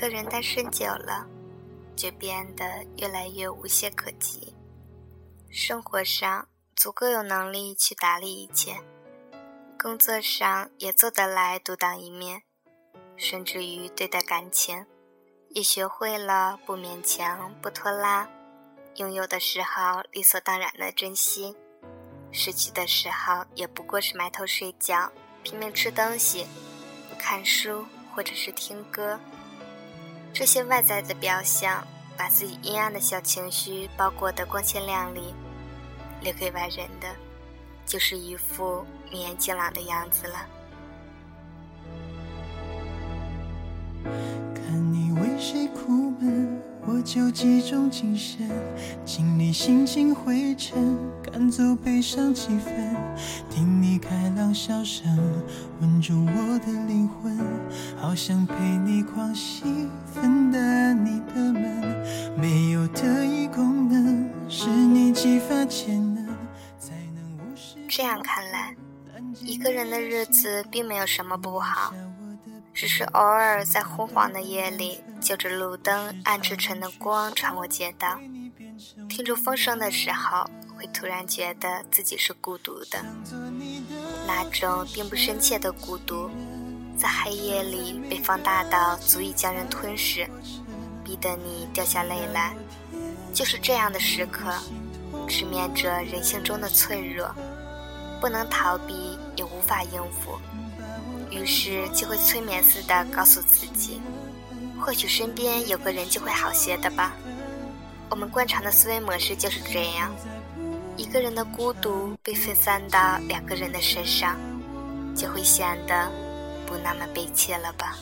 一个人单身久了，就变得越来越无懈可击。生活上足够有能力去打理一切，工作上也做得来独当一面，甚至于对待感情，也学会了不勉强、不拖拉。拥有的时候理所当然的珍惜，失去的时候也不过是埋头睡觉，拼命吃东西、看书或者是听歌。这些外在的表象，把自己阴暗的小情绪包裹得光鲜亮丽，留给外人的，就是一副明艳净朗的样子了。为谁苦闷，我就集中精神，清理心情灰尘，赶走悲伤气氛，听你开朗笑声，温住我的灵魂，好想陪你狂喜，分担你的闷，没有特异功能，是你激发潜能，才能无视。这样看来，一个人的日子并没有什么不好。只是偶尔在昏黄的夜里，就着路灯暗沉沉的光穿过街道，听着风声的时候，会突然觉得自己是孤独的。那种并不深切的孤独，在黑夜里被放大到足以将人吞噬，逼得你掉下泪来。就是这样的时刻，直面着人性中的脆弱，不能逃避，也无法应付。于是就会催眠似的告诉自己，或许身边有个人就会好些的吧。我们惯常的思维模式就是这样，一个人的孤独被分散到两个人的身上，就会显得不那么悲切了吧。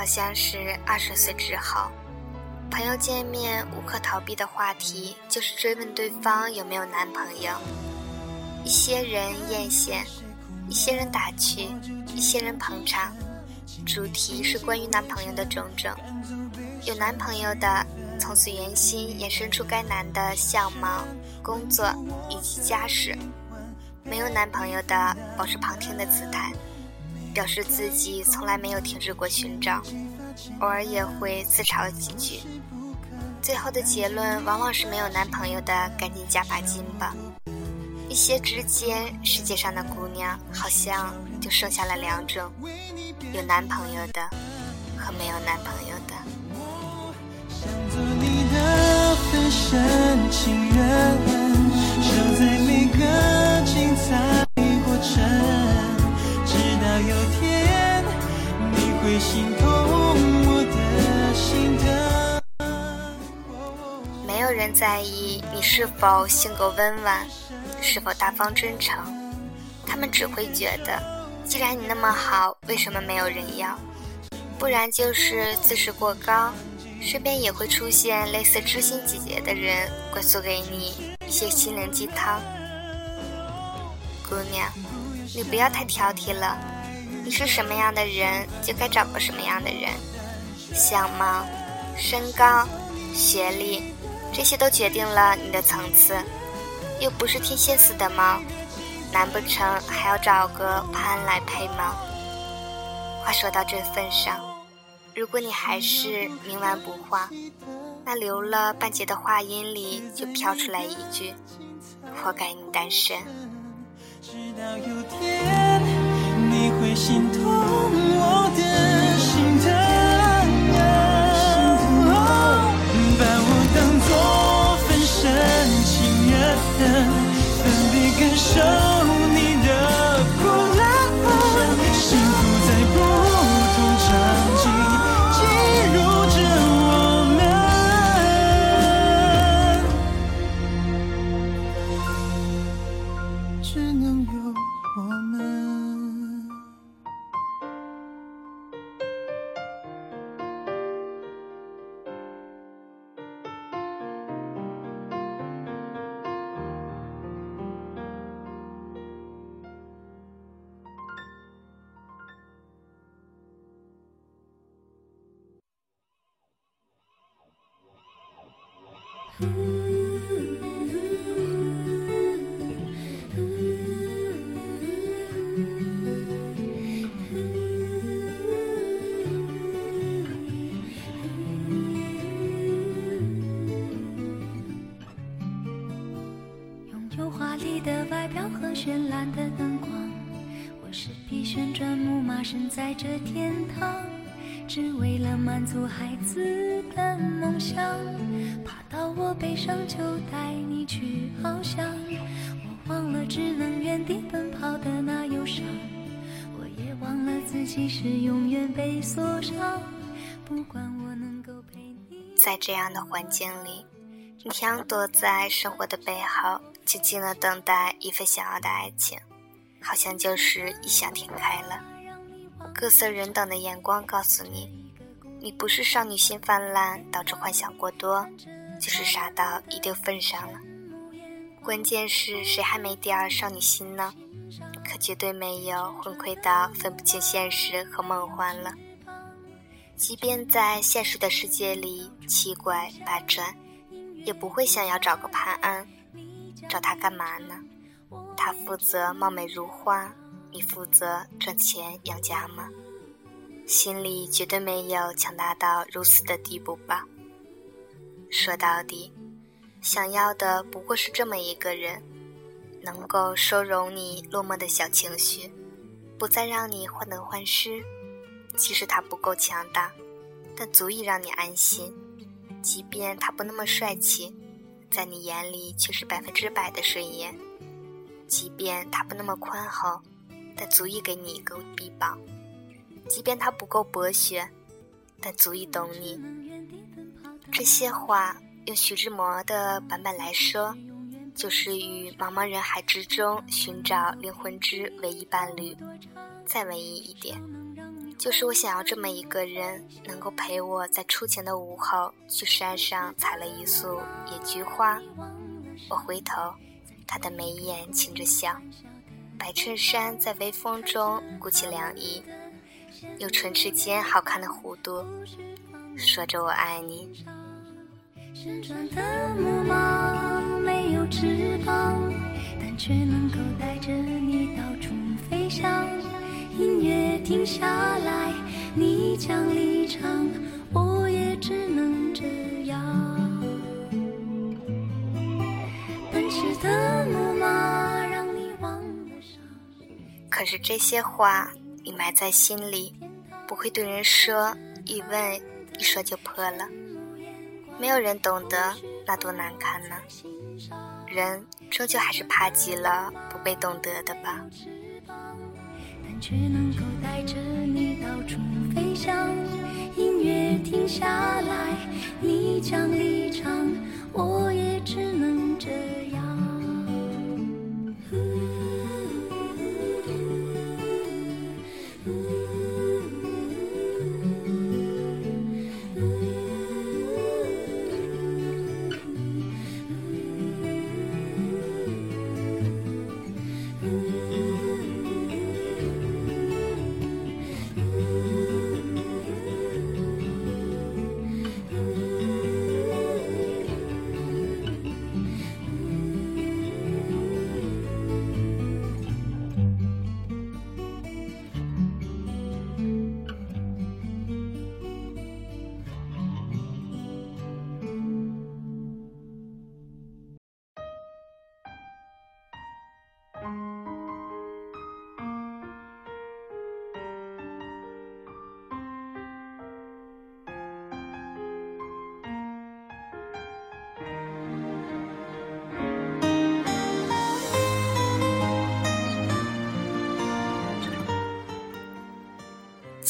好像是二十岁之后，朋友见面无可逃避的话题就是追问对方有没有男朋友。一些人艳羡，一些人打趣，一些人捧场。主题是关于男朋友的种种。有男朋友的，从此原心延伸出该男的相貌、工作以及家世；没有男朋友的，保持旁听的姿态。表示自己从来没有停止过寻找，偶尔也会自嘲几句。最后的结论往往是没有男朋友的，赶紧加把劲吧。一些之间，世界上的姑娘好像就剩下了两种：有男朋友的和没有男朋友的。没有人在意你是否性格温婉，是否大方真诚，他们只会觉得，既然你那么好，为什么没有人要？不然就是自视过高，身边也会出现类似知心姐姐的人，灌输给你一些心灵鸡汤。姑娘，你不要太挑剔了。是什么样的人，就该找个什么样的人。相貌、身高、学历，这些都决定了你的层次。又不是天蝎似的猫，难不成还要找个潘来配吗？话说到这份上，如果你还是冥顽不化，那留了半截的话音里就飘出来一句：“活该你单身。”直到有天。会心痛我的心疼，把我当作分身情人，分别感受足孩子的梦想。爬到我背上就带你去翱翔，我忘了只能原地奔跑的那忧伤，我也忘了自己是永远被锁上。不管我能够陪你，在这样的环境里，你想躲在生活的背后，静静的等待一份想要的爱情，好像就是异想天开了。各色人等的眼光告诉你，你不是少女心泛滥导致幻想过多，就是傻到一定份上了。关键是谁还没点儿少女心呢？可绝对没有昏聩到分不清现实和梦幻了。即便在现实的世界里七拐八转，也不会想要找个潘安。找他干嘛呢？他负责貌美如花，你负责赚钱养家吗？心里绝对没有强大到如此的地步吧。说到底，想要的不过是这么一个人，能够收容你落寞的小情绪，不再让你患得患失。即使他不够强大，但足以让你安心；即便他不那么帅气，在你眼里却是百分之百的顺眼；即便他不那么宽厚，但足以给你一个臂膀；即便他不够博学，但足以懂你。这些话用徐志摩的版本来说，就是于茫茫人海之中寻找灵魂之唯一伴侣。再文艺一点。就是我想要这么一个人，能够陪我在初晴的午后去山上采了一束野菊花。我回头，他的眉眼噙着笑，白衬衫在微风中鼓起凉意，有唇齿间好看的弧度，说着我爱你。旋转的木马没有翅膀，但却能够带着你到处飞翔。音乐停下来，你将离场，我也只能这样。奔驰的木马让你忘了伤。可是这些话你埋在心里，不会对人说，一问一说就破了。没有人懂得，那多难堪呢？人终究还是怕极了不被懂得的吧。却能够带着你到处飞翔。音乐停下来，你将离场，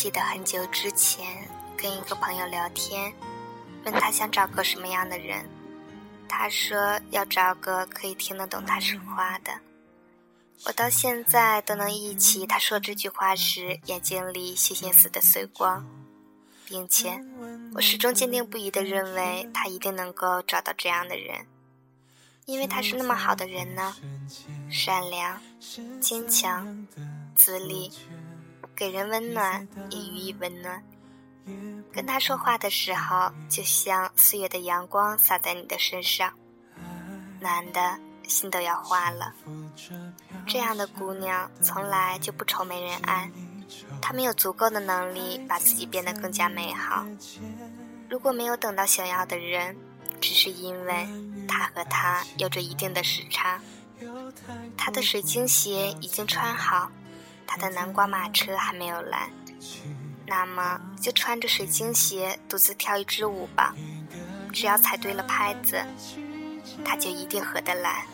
记得很久之前跟一个朋友聊天，问他想找个什么样的人，他说要找个可以听得懂他说话的。我到现在都能忆起他说这句话时眼睛里星星似的碎光，并且我始终坚定不移地认为他一定能够找到这样的人，因为他是那么好的人呢，善良、坚强、自立。给人温暖，也予以温暖，跟他说话的时候，就像四月的阳光洒在你的身上，暖的心都要化了。这样的姑娘从来就不愁没人爱，她们有足够的能力把自己变得更加美好。如果没有等到想要的人，只是因为他和他有着一定的时差。他的水晶鞋已经穿好，他的南瓜马车还没有来，那么就穿着水晶鞋独自跳一支舞吧。只要踩对了拍子，他就一定合得来。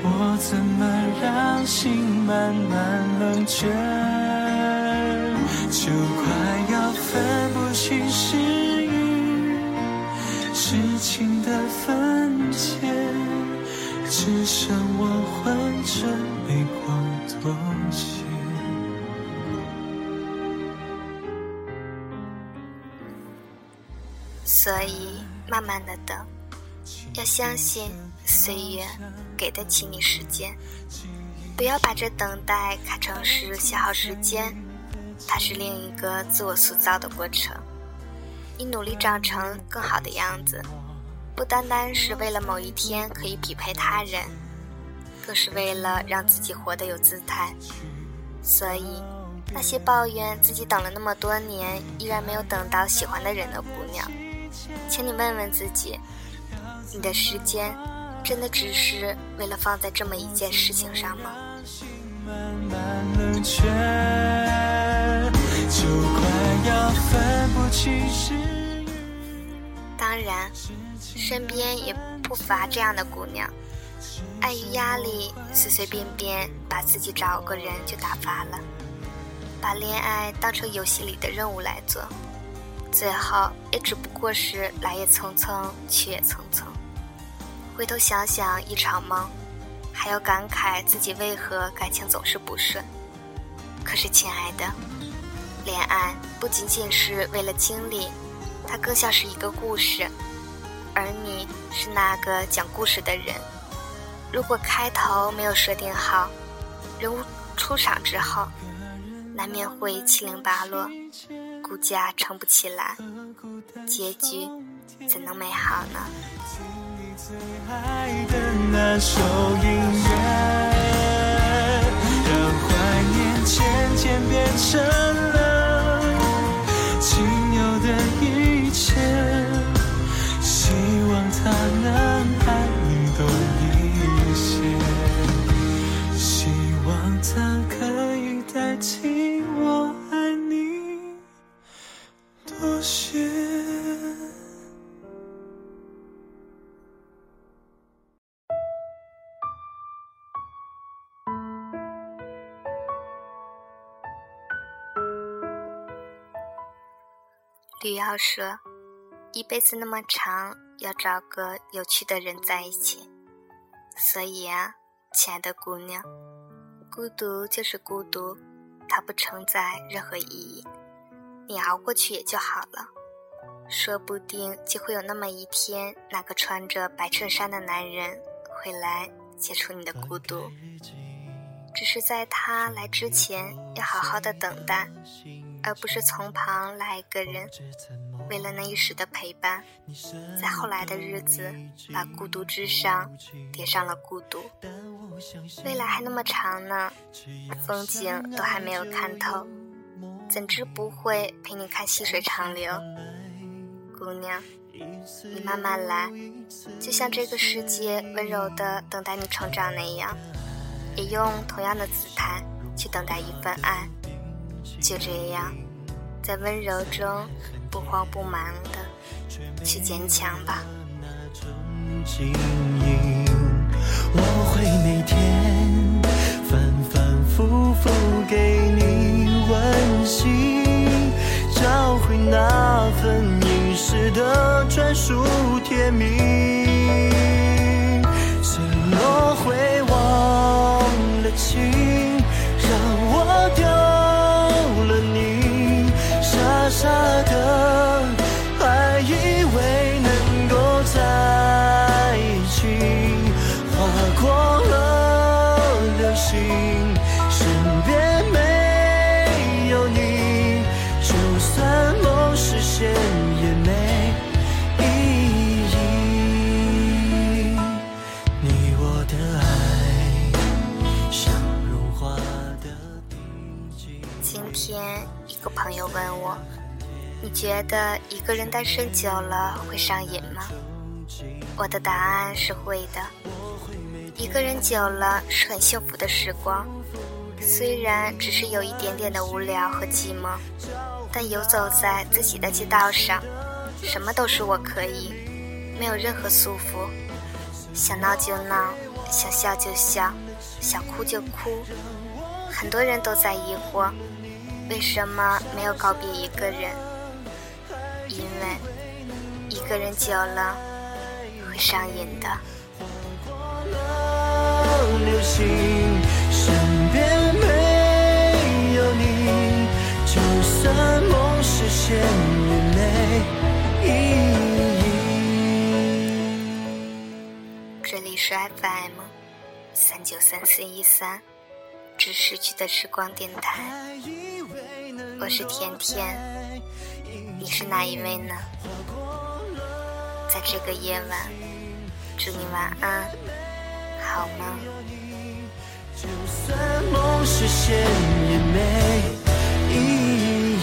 我怎么让心慢慢冷却？就快要分不清是雨是情只剩我浑身泪光妥协。所以，慢慢的等，要相信岁月给得起你时间，不要把这等待看成是消耗时间。它是另一个自我塑造的过程，你努力长成更好的样子，不单单是为了某一天可以匹配他人，更是为了让自己活得有姿态。所以，那些抱怨自己等了那么多年依然没有等到喜欢的人的姑娘，请你问问自己，你的时间真的只是为了放在这么一件事情上吗？当然，身边也不乏这样的姑娘，碍于压力，随随便便把自己找个人就打发了，把恋爱当成游戏里的任务来做，最后也只不过是来也匆匆，去也匆匆。回头想想一场梦，还要感慨自己为何感情总是不顺。可是，亲爱的。恋爱不仅仅是为了经历，它更像是一个故事，而你是那个讲故事的人。如果开头没有设定好，人物出场之后，难免会七零八落，骨架撑不起来，结局怎能美好呢？让怀念渐渐变成了。吕瑶说：“一辈子那么长，要找个有趣的人在一起。所以啊，亲爱的姑娘，孤独就是孤独，它不承载任何意义。你熬过去也就好了。说不定就会有那么一天，那个穿着白衬衫的男人会来解除你的孤独。只是在他来之前，要好好的等待。”而不是从旁来一个人，为了那一时的陪伴，在后来的日子把孤独之上叠上了孤独。未来还那么长呢，风景都还没有看透，怎知不会陪你看细水长流？姑娘，你慢慢来，就像这个世界温柔的等待你成长那样，也用同样的姿态去等待一份爱。就这样，在温柔中不慌不忙的去坚强吧。我会每天反反复复给你温馨，找回那份遗失的专属甜蜜。怎么会忘了情？你觉得一个人单身久了会上瘾吗？”我的答案是会的。一个人久了是很幸福的时光，虽然只是有一点点的无聊和寂寞，但游走在自己的街道上，什么都是我可以，没有任何束缚，想闹就闹，想笑就笑，想哭就哭。很多人都在疑惑，为什么没有告别一个人？因为一个人久了会上瘾的。这里是 FM 三九三四一三。只失去的时光电台，我是甜甜，你是哪一位呢？在这个夜晚，祝你晚安，好吗？就算梦实现也没意义。